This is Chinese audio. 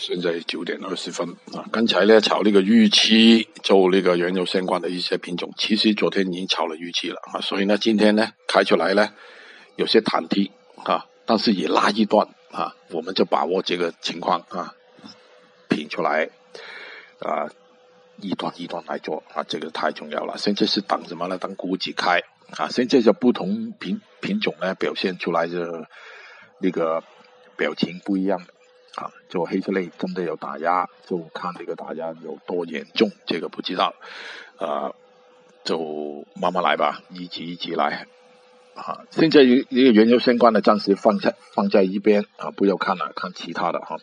现在九点二十分啊，刚才呢炒那个预期做那个原油相关的一些品种，其实昨天已经炒了预期了啊，所以呢今天呢开出来呢有些忐忑啊，但是也拉一段啊，我们就把握这个情况啊，品出来啊，一段一段来做啊，这个太重要了。现在是等什么呢？等股指开啊，现在就不同品品种呢表现出来的那个表情不一样。啊，就黑色类真的有打压，就看这个打压有多严重，这个不知道，啊，就慢慢来吧，一级一级来，啊，现在一个原油相关的暂时放在放在一边啊，不要看了，看其他的哈。